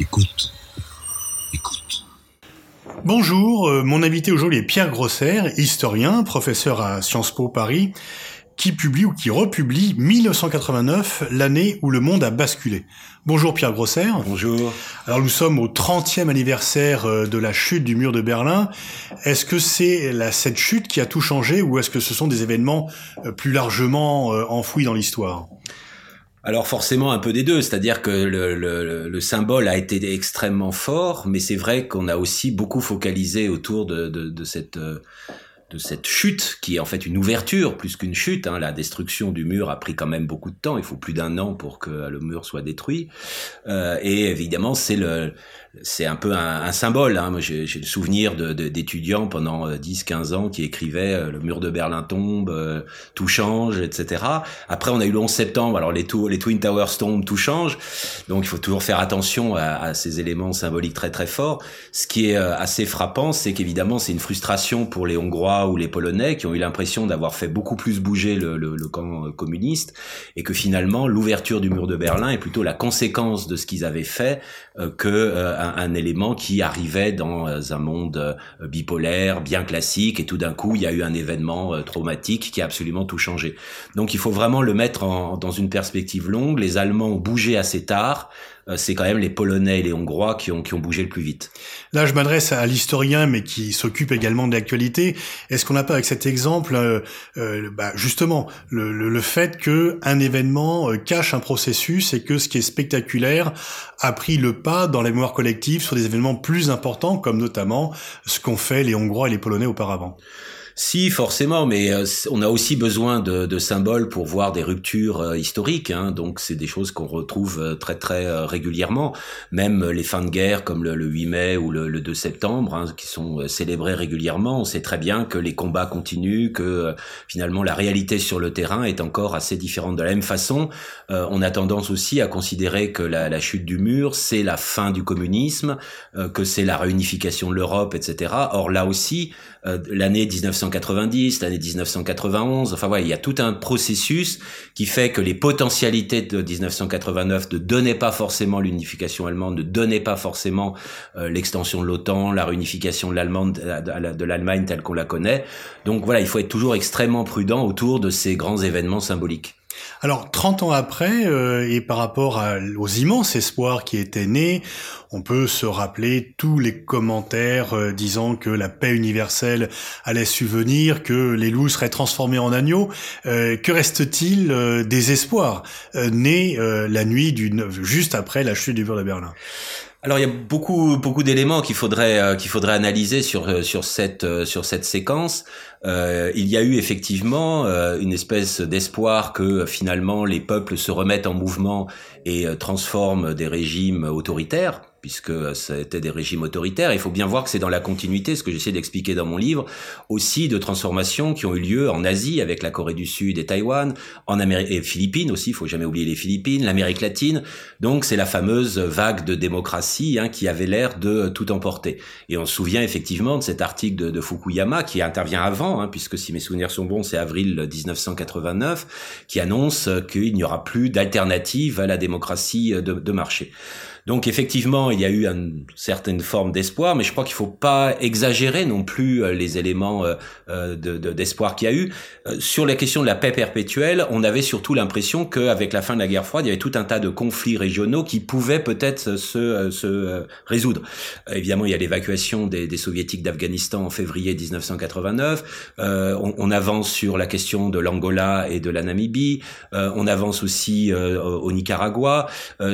Écoute. Écoute. Bonjour, euh, mon invité aujourd'hui est Pierre Grosser, historien, professeur à Sciences Po Paris, qui publie ou qui republie 1989, l'année où le monde a basculé. Bonjour Pierre Grosser. Bonjour. Alors nous sommes au 30e anniversaire euh, de la chute du mur de Berlin. Est-ce que c'est cette chute qui a tout changé ou est-ce que ce sont des événements euh, plus largement enfouis dans l'histoire? Alors forcément un peu des deux, c'est-à-dire que le, le, le, symbole a été extrêmement fort, mais c'est vrai qu'on a aussi beaucoup focalisé autour de cette euh, de cette chute qui est en fait une ouverture plus qu'une chute. Hein. La destruction du mur a pris quand même beaucoup de temps. Il faut plus d'un an pour que le mur soit détruit. Euh, et évidemment, c'est le c'est un peu un, un symbole. Hein. Moi, j'ai le souvenir d'étudiants de, pendant 10-15 euh, ans qui écrivaient euh, le mur de Berlin tombe, euh, tout change, etc. Après, on a eu le 11 septembre. Alors les, les Twin Towers tombent, tout change. Donc, il faut toujours faire attention à, à, ces éléments symboliques très très forts. Ce qui est assez frappant, c'est qu'évidemment, c'est une frustration pour les Hongrois ou les Polonais qui ont eu l'impression d'avoir fait beaucoup plus bouger le, camp communiste et que finalement, l'ouverture du mur de Berlin est plutôt la conséquence de ce qu'ils avaient fait que un, élément qui arrivait dans euh, un monde euh, bipolaire, bien classique, et tout d'un coup, il y a eu un événement euh, traumatique qui a absolument tout changé. Donc il faut vraiment le mettre dans une perspective longue. Les Allemands ont bougé assez tard. Euh, c'est quand même les Polonais et les Hongrois qui ont, qui ont bougé le plus vite. Là, je m'adresse à l'historien, mais qui s'occupe également de l'actualité. Est-ce qu'on n'a pas avec cet exemple, euh, euh, bah, justement, le, le, le, fait que un événement cache un processus et que ce qui est spectaculaire a pris le pas dans la mémoire collective sur des événements plus importants, comme notamment ce qu'ont fait les Hongrois et les Polonais auparavant? Si, forcément, mais euh, on a aussi besoin de, de, symboles pour voir des ruptures euh, historiques. Hein, donc, c'est des choses qu'on retrouve euh, très très régulièrement. Même les fins de guerre, comme le, 8 mai ou le, le 2 septembre, hein, qui sont célébrés régulièrement. On sait très bien que les combats continuent, que finalement la réalité sur le terrain est encore assez différente. De la même façon, on a tendance aussi à considérer que la, la chute du mur, c'est la fin du communisme, que c'est la réunification de l'Europe, etc. Or là aussi, l'année 19 1990, l'année 1991. Enfin voilà, il y a tout un processus qui fait que les potentialités de 1989 ne donnaient pas forcément l'unification allemande, ne donnaient pas forcément euh, l'extension de l'OTAN, la réunification de l'Allemagne, de l'Allemagne telle qu'on la connaît. Donc voilà, il faut être toujours extrêmement prudent autour de ces grands événements symboliques. Alors, 30 ans après, euh, et par rapport aux immenses espoirs qui étaient nés, on peut se rappeler tous les commentaires euh, disant que la paix universelle allait subvenir, que les loups seraient transformés en agneaux. Euh, que reste-t-il des espoirs nés la nuit du juste après la chute du mur de Berlin? Alors il y a beaucoup beaucoup d'éléments qu'il faudrait euh, qu'il faudrait analyser sur euh, sur cette euh, sur cette séquence. Il y a eu effectivement une espèce d'espoir que finalement les peuples se remettent en mouvement et transforment des régimes autoritaires puisque c'était des régimes autoritaires. Il faut bien voir que c'est dans la continuité, ce que j'essaie d'expliquer dans mon livre, aussi de transformations qui ont eu lieu en Asie avec la Corée du Sud et Taïwan, en Amérique et Philippines aussi, il faut jamais oublier les Philippines, l'Amérique latine. Donc c'est la fameuse vague de démocratie hein, qui avait l'air de tout emporter. Et on se souvient effectivement de cet article de Fukuyama qui intervient avant, hein, puisque si mes souvenirs sont bons, c'est avril 1989, qui annonce qu'il n'y aura plus d'alternative à la démocratie de, de marché. Donc effectivement, il y a eu une certaine forme d'espoir, mais je crois qu'il faut pas exagérer non plus euh, les éléments euh, euh, d'espoir qu'il y a eu. Sur la question de la paix perpétuelle, on avait surtout l'impression qu'avec la fin de la guerre froide, il y avait tout un tas de conflits régionaux qui pouvaient peut-être se, se résoudre. Évidemment, il y a l'évacuation des, soviétiques d'Afghanistan en février 1989. On, on, avance sur la question de l'Angola et de la Namibie. on avance aussi au Nicaragua,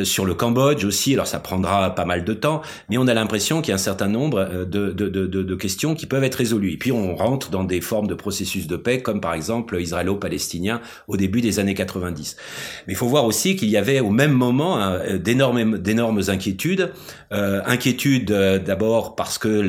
sur le Cambodge aussi ça prendra pas mal de temps, mais on a l'impression qu'il y a un certain nombre euh, de, questions qui peuvent être résolues. Et puis on rentre dans des formes de processus de paix, comme par exemple israélo-palestinien au début des années 90. Mais il faut voir aussi qu'il y avait au même moment hein, d'énormes, inquiétudes. Euh, inquiétudes euh, d'abord parce que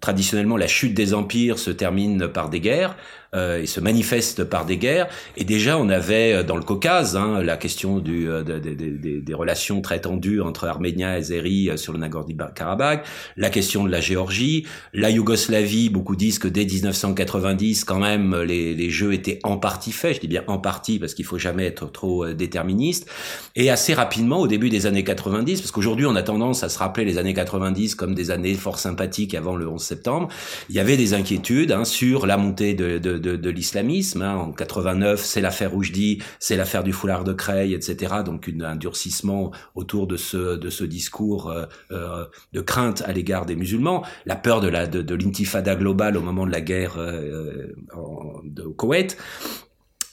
traditionnellement la chute des empires se termine par des guerres euh, et se manifeste par des guerres. Et déjà, on avait dans le Caucase hein, la question du, des relations très tendues entre arménien azéri sur le Nagorno-Karabakh, la question de la Géorgie, la Yougoslavie. Beaucoup disent que dès 1990, quand même, les, les jeux étaient en partie faits. Je dis bien en partie parce qu'il faut jamais être trop déterministe. Et assez rapidement, au début des années 90, parce qu'aujourd'hui on a tendance à se rappeler les années 90 comme des années fort sympathiques avant le 11 septembre, il y avait des inquiétudes hein, sur la montée de, de, de, de l'islamisme. Hein. En 89, c'est l'affaire Roujdi, c'est l'affaire du foulard de Creil, etc. Donc une, un durcissement autour de ce, de ce discours euh, euh, de crainte à l'égard des musulmans, la peur de la de, de l'intifada globale au moment de la guerre euh, de Koweït.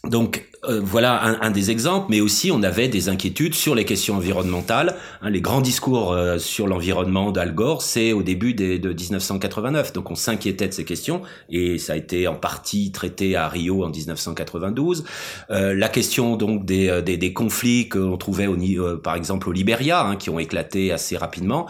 Donc euh, voilà un, un, des exemples, mais aussi on avait des inquiétudes sur les questions environnementales. Hein, les grands discours euh, sur l'environnement d'Al Gore, c'est au début des, de 1989. Donc on s'inquiétait de ces questions et ça a été en partie traité à Rio en 1992. Euh, la question donc des, euh, des, des conflits qu'on trouvait au, par exemple au Liberia, hein, qui ont éclaté assez rapidement.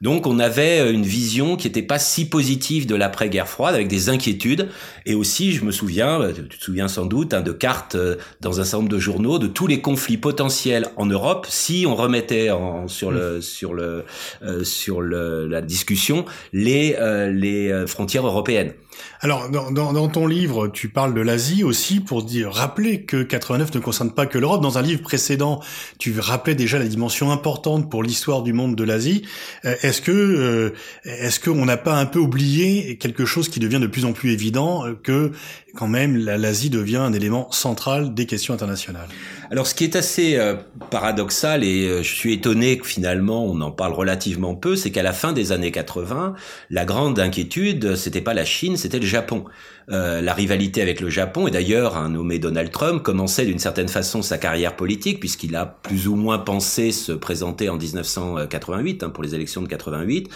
Donc on avait une vision qui n'était pas si positive de l'après-guerre froide, avec des inquiétudes. Et aussi, je me souviens, tu te souviens sans doute, hein, de euh, dans un certain nombre de journaux de tous les conflits potentiels en Europe si on remettait en, sur le sur le euh, sur le, la discussion les euh, les frontières européennes. Alors, dans, ton livre, tu parles de l'Asie aussi pour dire, rappeler que 89 ne concerne pas que l'Europe. Dans un livre précédent, tu rappelais déjà la dimension importante pour l'histoire du monde de l'Asie. Est-ce que, est-ce qu'on n'a pas un peu oublié quelque chose qui devient de plus en plus évident, que quand même l'Asie devient un élément central des questions internationales? Alors ce qui est assez euh, paradoxal et euh, je suis étonné que finalement on en parle relativement peu, c'est qu'à la fin des années 80, la grande inquiétude, c'était pas la Chine, c'était le Japon. Euh, la rivalité avec le Japon, et d'ailleurs un nommé Donald Trump commençait d'une certaine façon sa carrière politique, puisqu'il a plus ou moins pensé se présenter en 1988, hein, pour les élections de 88,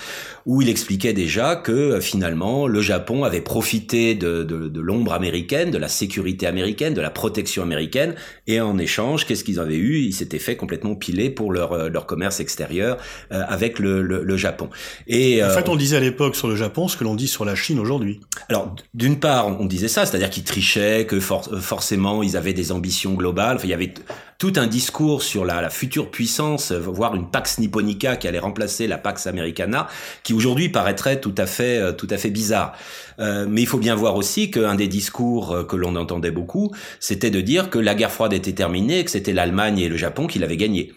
où il expliquait déjà que euh, finalement le Japon avait profité de, de, de l'ombre américaine, de la sécurité américaine, de la protection américaine, et en échange, qu'est-ce qu'ils avaient eu? Ils s'étaient fait complètement piler pour leur, euh, leur commerce extérieur euh, avec le, le, le, Japon. Et, en fait, on disait à l'époque sur le Japon ce que l'on dit sur la Chine aujourd'hui. Alors, d'une part, on disait ça, c'est-à-dire qu'ils trichaient, que euh, forcément ils avaient des ambitions globales. Enfin, il y avait tout un discours sur la, future puissance, euh, voire une Pax Nipponica qui allait remplacer la Pax Americana, qui aujourd'hui paraîtrait tout à fait, euh, tout à fait bizarre. Mais il faut bien voir aussi qu'un des discours que l'on entendait beaucoup, c'était de dire que la guerre froide était terminée, que c'était l'Allemagne et le Japon qui l'avaient gagnée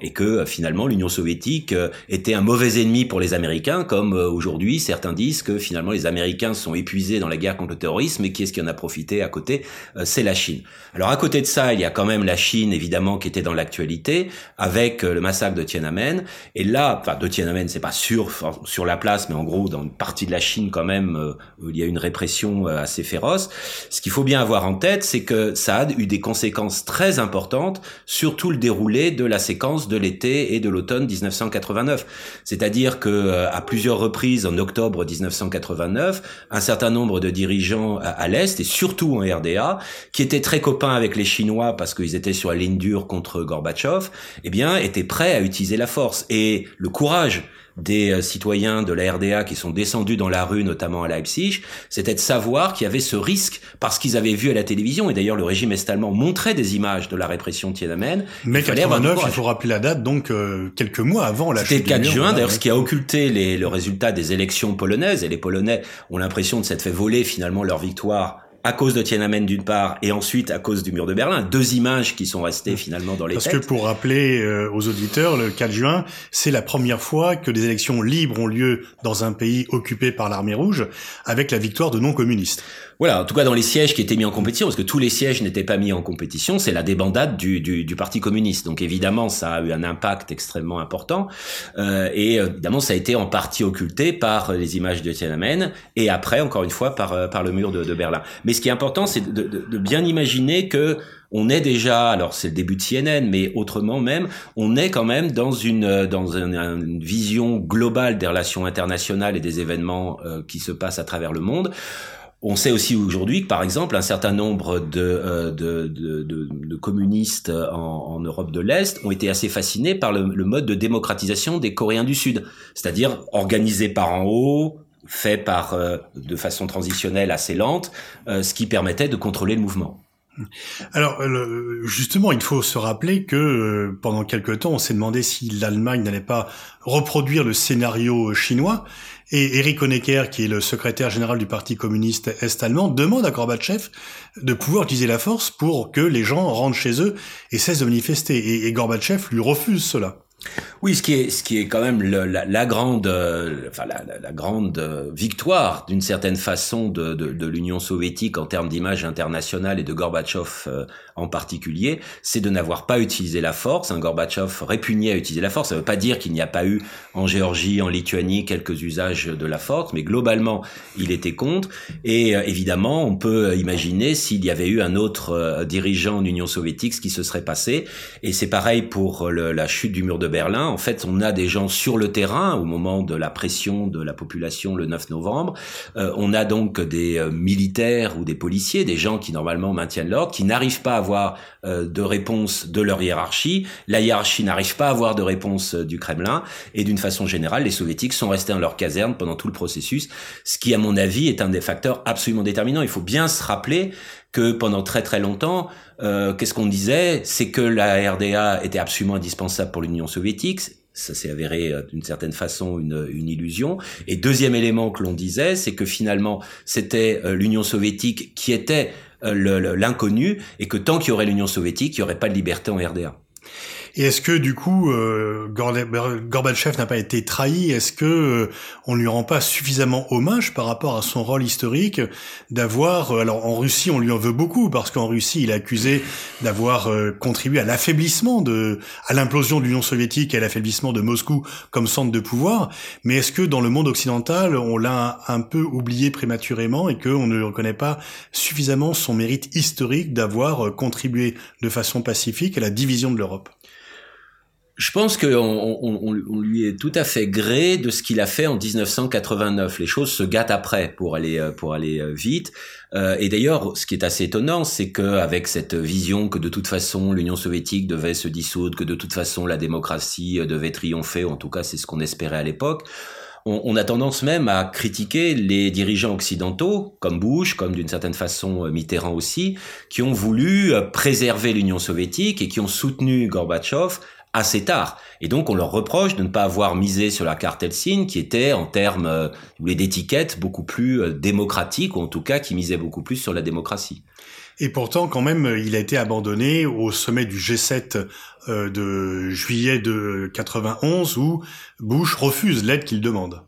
et que euh, finalement l'Union soviétique euh, était un mauvais ennemi pour les Américains, comme euh, aujourd'hui certains disent que finalement les Américains sont épuisés dans la guerre contre le terrorisme, et qui est-ce qui en a profité à côté C'est la Chine. Alors à côté de ça, il y a quand même la Chine évidemment qui était dans l'actualité avec le massacre de Tiananmen. Et là, enfin de Tiananmen, c'est pas sûr sur la place, mais en gros dans une partie de la Chine quand même, où il y a une répression assez féroce. Ce qu'il faut bien avoir en tête, c'est que ça a eu des conséquences très importantes sur tout le déroulé de la séquence de l'été et de l'automne 1989. C'est-à-dire que euh, à plusieurs reprises en octobre 1989, un certain nombre de dirigeants à, l'est et surtout en RDA, qui étaient très copains avec les Chinois parce qu'ils étaient sur la ligne dure contre Gorbatchev, eh bien étaient prêts à utiliser la force et le courage des euh, citoyens de la RDA qui sont descendus dans la rue, notamment à Leipzig, c'était de savoir qu'il y avait ce risque parce qu'ils avaient vu à la télévision, et d'ailleurs le régime est-allemand montrait des images de la répression de Tiananmen. Mais 89, il faut rappeler la date, donc euh, quelques mois avant la C'était le 4 juin, d'ailleurs, ce qui a occulté les, le résultat des élections polonaises, et les Polonais ont l'impression de s'être fait voler finalement leur victoire à cause de Tiananmen d'une part et ensuite à cause du mur de Berlin, deux images qui sont restées finalement dans les Parce têtes. que pour rappeler euh, aux auditeurs, le 4 juin, c'est la première fois que des élections libres ont lieu dans un pays occupé par l'armée rouge avec la victoire de non-communistes. Voilà, en tout cas dans les sièges qui étaient mis en compétition, parce que tous les sièges n'étaient pas mis en compétition, c'est la débandade du, du, du, Parti communiste. Donc évidemment, ça a eu un impact extrêmement important, euh, et euh, évidemment, ça a été en partie occulté par les images de Tiananmen, et après, encore une fois, par, euh, par le mur de, de Berlin. Mais ce qui est important, c'est de, de, de bien imaginer que on est déjà, alors c'est le début de CNN, mais autrement même, on est quand même dans une dans une, une vision globale des relations internationales et des événements euh, qui se passent à travers le monde. On sait aussi aujourd'hui que, par exemple, un certain nombre de, euh, communistes en, Europe de l'Est ont été assez fascinés par le, mode de démocratisation des Coréens du Sud, c'est-à-dire organisé par en haut, fait par euh, de façon transitionnelle assez lente, euh, ce qui permettait de contrôler le mouvement. Alors justement, il faut se rappeler que pendant quelque temps, on s'est demandé si l'Allemagne n'allait pas reproduire le scénario chinois. Et Eric Honecker, qui est le secrétaire général du Parti communiste est-allemand, demande à Gorbatchev de pouvoir utiliser la force pour que les gens rentrent chez eux et cessent de manifester. Et, et Gorbatchev lui refuse cela. Oui, ce qui est, ce qui est quand même la, la, grande, euh, enfin la, la, grande euh, victoire d'une certaine façon de, de, de l'Union soviétique en termes d'image internationale et de Gorbatchev euh, en particulier, c'est de n'avoir pas utilisé la force. Un Gorbatchev répugnait à utiliser la force. Ça ne veut pas dire qu'il n'y a pas eu en Géorgie, en Lituanie quelques usages de la force, mais globalement, il était contre. Et évidemment, on peut imaginer s'il y avait eu un autre dirigeant de l'Union soviétique, ce qui se serait passé. Et c'est pareil pour le, la chute du mur de Berlin. En fait, on a des gens sur le terrain au moment de la pression de la population le 9 novembre. Euh, on a donc des euh, militaires ou des policiers, des gens qui normalement maintiennent l'ordre, qui n'arrivent pas à avoir euh, de réponse de leur hiérarchie. La hiérarchie n'arrive pas à avoir de réponse du Kremlin. Et d'une façon générale, les soviétiques sont restés dans leur caserne pendant tout le processus, ce qui, à mon avis, est un des facteurs absolument déterminants. Il faut bien se rappeler que pendant très très longtemps, euh, qu'est-ce qu'on disait? C'est que la RDA était absolument indispensable pour l'Union soviétique. Ça s'est avéré euh, d'une certaine façon une, une, illusion. Et deuxième élément que l'on disait, c'est que finalement c'était euh, l'Union soviétique qui était l'inconnu et que tant qu'il y aurait l'Union soviétique, il n'y aurait pas de liberté en RDA. Et est-ce que du coup euh, Gorbatchev n'a pas été trahi? Est-ce que euh, on lui rend pas suffisamment hommage par rapport à son rôle historique d'avoir euh, alors en Russie on lui en veut beaucoup parce qu'en Russie il est accusé d'avoir euh, contribué à l'affaiblissement de à l'implosion de l'Union soviétique et à l'affaiblissement de Moscou comme centre de pouvoir. Mais est-ce que dans le monde occidental on l'a un, peu oublié prématurément et qu'on ne reconnaît pas suffisamment son mérite historique d'avoir contribué de façon pacifique à la division de l'Europe? Je pense qu'on on, on, lui est tout à fait gré de ce qu'il a fait en 1989. Les choses se gâtent après pour aller euh, pour aller euh, vite. Euh, et d'ailleurs, ce qui est assez étonnant, c'est que avec cette vision que de toute façon l'Union soviétique devait se dissoudre, que de toute façon la démocratie devait triompher, en tout cas c'est ce qu'on espérait à l'époque. On, a tendance même à critiquer les dirigeants occidentaux, comme Bush, comme d'une certaine façon Mitterrand aussi, qui ont voulu préserver l'Union soviétique et qui ont soutenu Gorbatchev assez tard. Et donc on leur reproche de ne pas avoir misé sur la carte Helsinki, qui était en termes euh, d'étiquette beaucoup plus euh, démocratique, ou en tout cas qui misait beaucoup plus sur la démocratie. Et pourtant, quand même, il a été abandonné au sommet du G7 euh, de juillet de 91, où Bush refuse l'aide qu'il demande.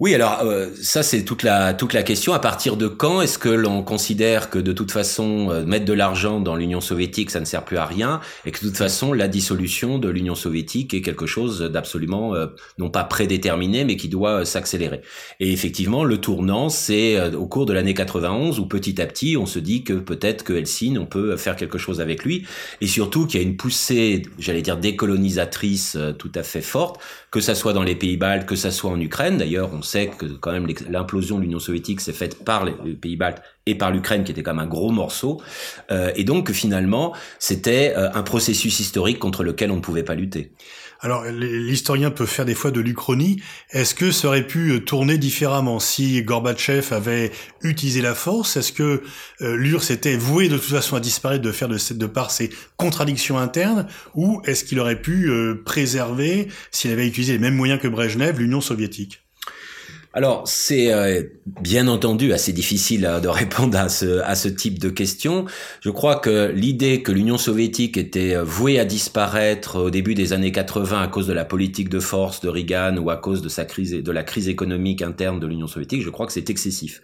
Oui, alors euh, ça c'est toute la toute la question. À partir de quand est-ce que l'on considère que de toute façon euh, mettre de l'argent dans l'Union soviétique ça ne sert plus à rien et que de toute façon la dissolution de l'Union soviétique est quelque chose d'absolument euh, non pas prédéterminé mais qui doit s'accélérer. Et effectivement le tournant c'est au cours de l'année 91 où petit à petit on se dit que peut-être que Helsinki on peut faire quelque chose avec lui et surtout qu'il y a une poussée j'allais dire décolonisatrice tout à fait forte que ça soit dans les pays baltes que ça soit en Ukraine d'ailleurs on sait que quand même l'implosion de l'Union soviétique s'est faite par les pays baltes et par l'Ukraine qui était quand même un gros morceau. Euh, et donc finalement, c'était euh, un processus historique contre lequel on ne pouvait pas lutter. Alors l'historien peut faire des fois de l'Uchronie. Est-ce que ça aurait pu euh, tourner différemment? Si Gorbatchev avait utilisé la force Est-ce que euh, l'URSS était voué de toute façon à disparaître de faire de, de par ses contradictions internes? Ou est-ce qu'il aurait pu préserver, s'il avait utilisé les mêmes moyens que Brejnev, l'Union soviétique? Alors, c'est euh, bien entendu assez difficile euh, de répondre à ce, à ce type de questions. Je crois que l'idée que l'Union soviétique était euh, vouée à disparaître au début des années 80 à cause de la politique de force de Reagan ou à cause de sa crise de la crise économique interne de l'Union soviétique, je crois que c'est excessif.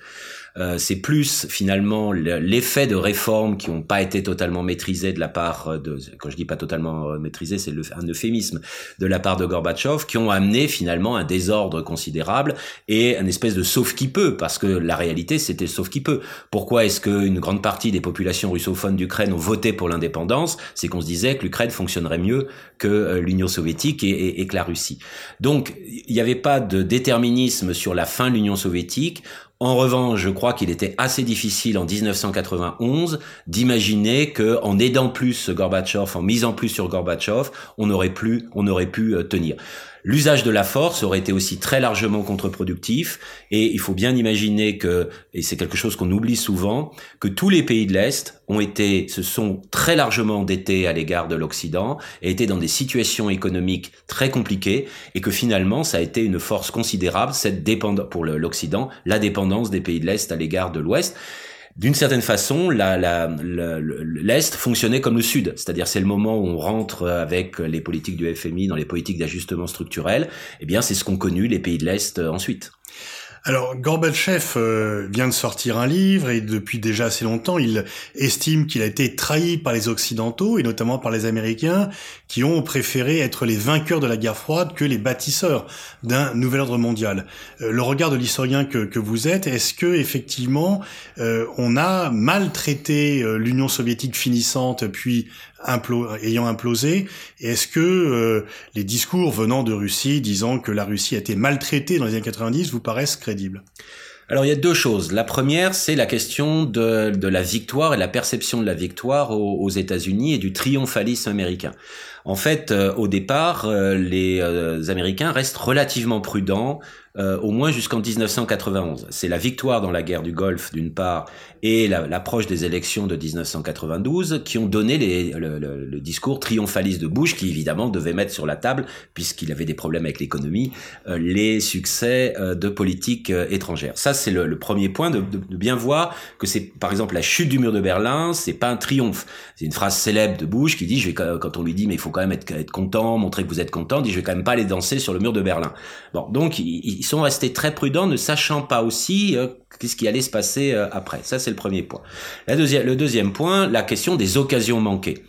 Euh, c'est plus finalement l'effet de réformes qui n'ont pas été totalement maîtrisées de la part de, quand je dis pas totalement maîtrisées, c'est un euphémisme, de la part de Gorbatchev, qui ont amené finalement un désordre considérable et un espèce de sauf qui peut, parce que la réalité c'était sauf qui peut. Pourquoi est-ce qu'une grande partie des populations russophones d'Ukraine ont voté pour l'indépendance? C'est qu'on se disait que l'Ukraine fonctionnerait mieux que euh, l'Union soviétique et, et que la Russie. Donc il n'y avait pas de déterminisme sur la fin de l'Union soviétique. En revanche, je crois qu'il était assez difficile en 1991 d'imaginer que, en aidant plus Gorbatchev, en misant plus sur Gorbatchev, on aurait plus, on aurait pu euh, tenir. L'usage de la force aurait été aussi très largement contre-productif. Et il faut bien imaginer que, et c'est quelque chose qu'on oublie souvent, que tous les pays de l'Est ont été, se sont très largement endettés à l'égard de l'Occident et étaient dans des situations économiques très compliquées et que finalement ça a été une force considérable, cette dépendance, pour l'Occident, la dépendance des pays de l'Est à l'égard de l'Ouest d'une certaine façon, l'Est fonctionnait comme le Sud, c'est-à-dire c'est le moment où on rentre avec les politiques du FMI dans les politiques d'ajustement structurel. Eh bien, c'est ce qu'ont connu les pays de l'Est euh, ensuite. Alors Gorbatchev euh, vient de sortir un livre et depuis déjà assez longtemps, il estime qu'il a été trahi par les Occidentaux et notamment par les Américains qui ont préféré être les vainqueurs de la guerre froide que les bâtisseurs d'un nouvel ordre mondial. Euh, le regard de l'historien que, vous êtes, est-ce que effectivement euh, on a maltraité l'Union soviétique finissante puis ayant implosé Est-ce que euh, les discours venant de Russie disant que la Russie a été maltraitée dans les années 90 vous paraissent crédibles? Alors il y a deux choses. La première, c'est la question de, la victoire et la perception de la victoire aux, aux États-Unis et du triomphalisme américain. En fait, euh, au départ, euh, les Américains restent relativement prudents euh, au moins jusqu'en 1991. C'est la victoire dans la guerre du Golfe d'une part et l'approche des élections de 1992 qui ont donné le, discours triomphaliste de Bush qui évidemment devait mettre sur la table, puisqu'il avait des problèmes avec l'économie, euh, les succès euh, de politique étrangère. Ça c'est le, premier point de, bien voir que c'est par exemple la chute du mur de Berlin, c'est pas un triomphe. C'est une phrase célèbre de Bush qui dit, quand on lui dit mais il faut quand même être, content, montrer que vous êtes content, dit je vais quand même pas aller danser sur le mur de Berlin. Bon donc il, ils sont restés très prudents, ne sachant pas aussi euh, qu'est-ce qui allait se passer euh, après. Ça, c'est le premier point. Le deuxième point, la question des occasions manquées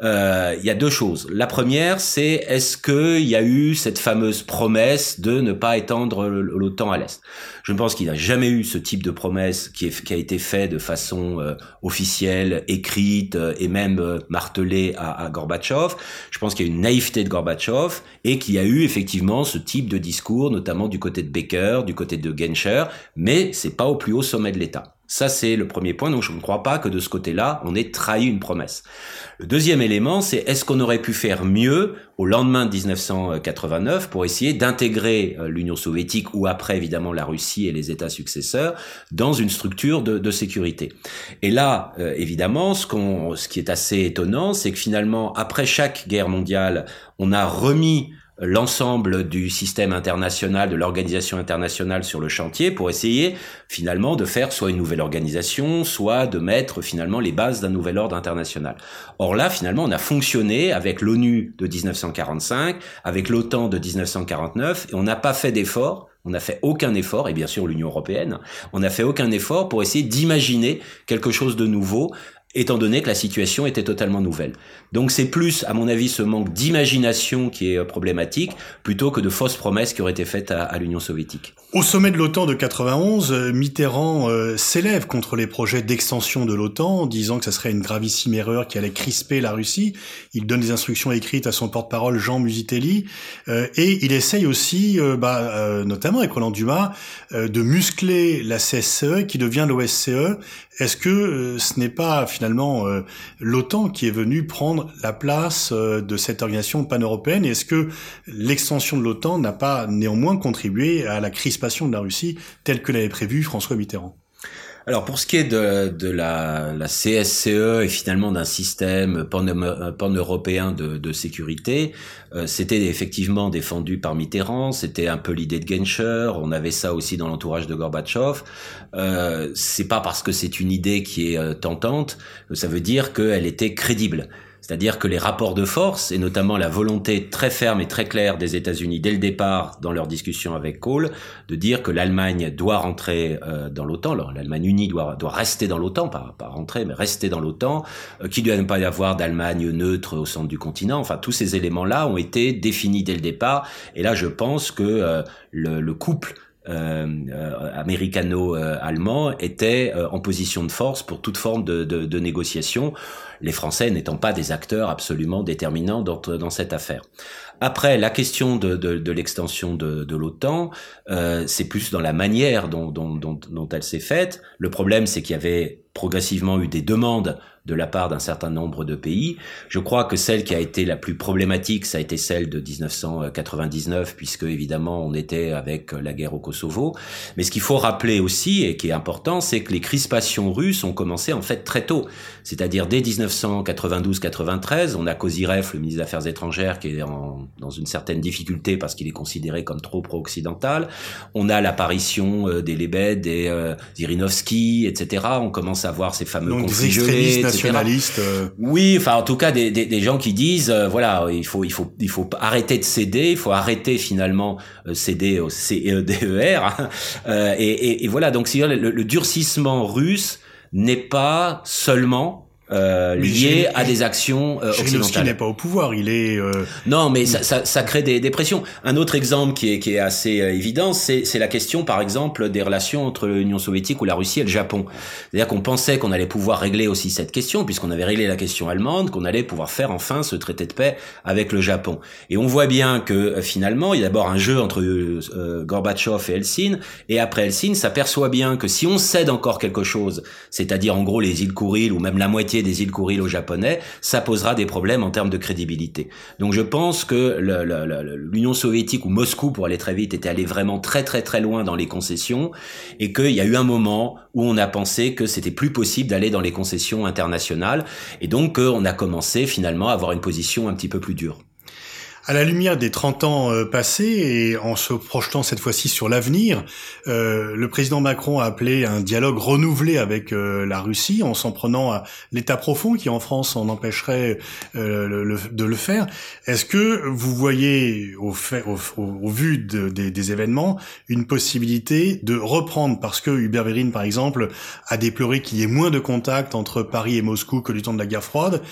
il y a deux choses. La première, c'est est-ce qu'il y a eu cette fameuse promesse de ne pas étendre l'OTAN à l'Est? Je pense qu'il n'a jamais eu ce type de promesse qui, a été fait de façon euh, officielle, écrite euh, et même euh, martelée à, à Gorbatchev. Je pense qu'il y a une naïveté de Gorbatchev et qu'il y a eu effectivement ce type de discours, notamment du côté de Baker, du côté de Genscher, mais c'est pas au plus haut sommet de l'État. Ça, c'est le premier point. Donc, je ne crois pas que de ce côté-là, on ait trahi une promesse. Le deuxième élément, c'est est-ce qu'on aurait pu faire mieux au lendemain de 1989 pour essayer d'intégrer euh, l'Union soviétique ou après, évidemment, la Russie et les États successeurs dans une structure de, sécurité. Et là, euh, évidemment, ce, ce qui est assez étonnant, c'est que finalement, après chaque guerre mondiale, on a remis l'ensemble du système international, de l'organisation internationale sur le chantier pour essayer finalement de faire soit une nouvelle organisation, soit de mettre finalement les bases d'un nouvel ordre international. Or là, finalement, on a fonctionné avec l'ONU de 1945, avec l'OTAN de 1949, et on n'a pas fait d'effort on n'a fait aucun effort, et bien sûr l'Union européenne, on n'a fait aucun effort pour essayer d'imaginer quelque chose de nouveau étant donné que la situation était totalement nouvelle. Donc c'est plus, à mon avis, ce manque d'imagination qui est euh, problématique, plutôt que de fausses promesses qui auraient été faites à, l'Union soviétique. Au sommet de l'OTAN de 91, euh, Mitterrand euh, s'élève contre les projets d'extension de l'OTAN, disant que ça serait une gravissime erreur qui allait crisper la Russie. Il donne des instructions écrites à son porte-parole Jean Musitelli, et il essaye aussi, bah, notamment avec Roland Dumas, de muscler la CSCE qui devient l'OSCE. Est-ce que ce n'est pas finalement l'OTAN qui est venu prendre la place de cette organisation pan-européenne. Est-ce que l'extension de l'OTAN n'a pas néanmoins contribué à la crise de la Russie telle que l'avait prévu François Mitterrand? Alors pour ce qui est de, la, la, CSCE et finalement d'un système pan-européen de, sécurité, euh, c'était effectivement défendu par Mitterrand, c'était un peu l'idée de Genscher, on avait ça aussi dans l'entourage de Gorbatchev. Euh, c'est pas parce que c'est une idée qui est euh, tentante ça veut dire qu'elle était crédible. C'est-à-dire que les rapports de force, et notamment la volonté très ferme et très claire des États-Unis dès le départ dans leur discussion avec Kohl, de dire que l'Allemagne doit rentrer euh, dans l'OTAN, l'Allemagne unie doit, doit rester dans l'OTAN, pas, pas rentrer, mais rester dans l'OTAN, euh, qu'il ne doit pas y avoir d'Allemagne neutre au centre du continent, enfin tous ces éléments-là ont été définis dès le départ, et là je pense que euh, le, le couple américano-allemand était euh, en position de force pour toute forme de, de, de négociation, les Français n'étant pas des acteurs absolument déterminants dans, dans cette affaire. Après, la question de, de, l'extension de, de l'OTAN, euh, c'est plus dans la manière dont, dont, dont, dont elle s'est faite. Le problème, c'est qu'il y avait progressivement eu des demandes de la part d'un certain nombre de pays. Je crois que celle qui a été la plus problématique, ça a été celle de 1999, puisque évidemment on était avec la guerre au Kosovo. Mais ce qu'il faut rappeler aussi, et qui est important, c'est que les crispations russes ont commencé en fait très tôt. C'est-à-dire dès 1992-93, on a Kozirev, le ministre des Affaires étrangères, qui est en, dans une certaine difficulté parce qu'il est considéré comme trop pro-occidental. On a l'apparition euh, des Lebed, des euh, Zirinovski, etc. On commence à voir ces fameux conflits gelés, nationalistes. Euh. Oui, enfin en tout cas des, des, des gens qui disent euh, voilà il faut il faut il faut arrêter de céder, il faut arrêter finalement céder au CEDER hein. et, et, et, voilà donc le, le durcissement russe n'est pas seulement euh, lié à des actions euh, occidentales. n'est pas au pouvoir, il est. Euh... Non, mais ça, ça, ça, crée des, des, pressions. Un autre exemple qui est, qui est assez euh, évident, c'est la question, par exemple, des relations entre l'Union soviétique ou la Russie et le Japon. C'est-à-dire qu'on pensait qu'on allait pouvoir régler aussi cette question, puisqu'on avait réglé la question allemande, qu'on allait pouvoir faire enfin ce traité de paix avec le Japon. Et on voit bien que euh, finalement, il y a d'abord un jeu entre euh, Gorbatchev et Helsinki, et après Helsinki, s'aperçoit bien que si on cède encore quelque chose, c'est-à-dire en gros les îles Kouril ou même la moitié des îles Kouril aux Japonais, ça posera des problèmes en termes de crédibilité. Donc je pense que l'Union soviétique ou Moscou, pour aller très vite, était allé vraiment très très très loin dans les concessions et qu'il y a eu un moment où on a pensé que c'était plus possible d'aller dans les concessions internationales et donc on a commencé finalement à avoir une position un petit peu plus dure. À la lumière des 30 ans euh, passés et en se projetant cette fois-ci sur l'avenir, euh, le président Macron a appelé un dialogue renouvelé avec euh, la Russie en s'en prenant à l'État profond qui en France en empêcherait de le faire. Est-ce que vous voyez au, vu des événements une possibilité de reprendre? Parce que Hubert Vérin par exemple a déploré qu'il y ait moins de contacts entre Paris et Moscou que du temps de la guerre froide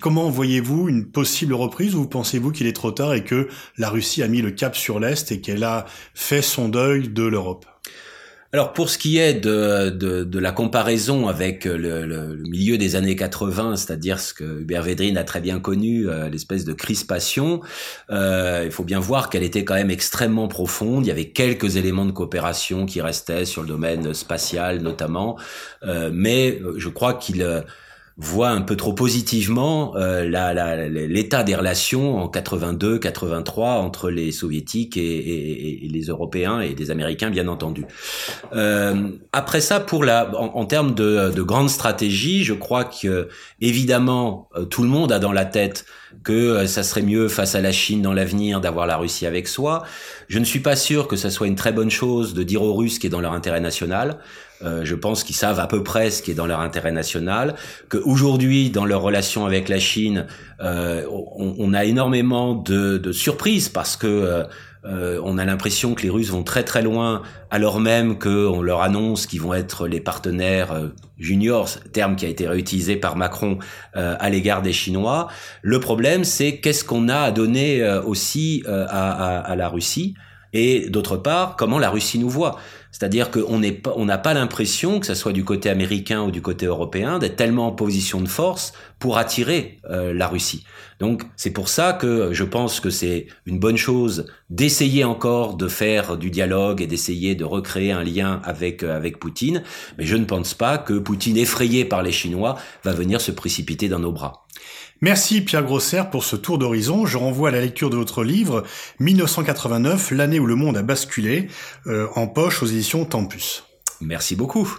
Comment voyez-vous une possible reprise ou pensez-vous qu'il est trop tard et que la Russie a mis le cap sur l'Est et qu'elle a fait son deuil de l'Europe? Alors pour ce qui est de, de, de la comparaison avec le, le, milieu des années 80, c'est-à-dire ce que Hubert Védrine a très bien connu, euh, l'espèce de crispation, euh, il faut bien voir qu'elle était quand même extrêmement profonde. Il y avait quelques éléments de coopération qui restaient sur le domaine spatial notamment, euh, mais je crois qu'il voit un peu trop positivement euh, l'état des relations en 82-83 entre les soviétiques et, les Européens et les Américains bien entendu. Euh, après ça, pour la, en, termes de, de grande stratégie, je crois que évidemment euh, tout le monde a dans la tête que euh, ça serait mieux face à la Chine dans l'avenir d'avoir la Russie avec soi. Je ne suis pas sûr que ça soit une très bonne chose de dire aux Russes qui est dans leur intérêt national. Euh, je pense qu'ils savent à peu près ce qui est dans leur intérêt national. Qu'aujourd'hui, dans leur relation avec la Chine, euh, on, on, a énormément de, de surprises parce que euh, euh, on a l'impression que les Russes vont très très loin, alors même qu'on leur annonce qu'ils vont être les partenaires euh, juniors, terme qui a été réutilisé par Macron euh, à l'égard des Chinois. Le problème, c'est qu'est-ce qu'on a à donner aussi à, à, la Russie? Et d'autre part, comment la Russie nous voit. C'est-à-dire qu'on n'est pas, on n'a pas l'impression que ce soit du côté américain ou du côté européen d'être tellement en position de force pour attirer euh, la Russie. Donc c'est pour ça que je pense que c'est une bonne chose d'essayer encore de faire du dialogue et d'essayer de recréer un lien avec euh, avec Poutine, mais je ne pense pas que Poutine effrayé par les Chinois va venir se précipiter dans nos bras. Merci Pierre Grosser pour ce tour d'horizon. Je renvoie à la lecture de votre livre 1989, l'année où le monde a basculé, euh, en poche aux éditions Tempus. Merci beaucoup.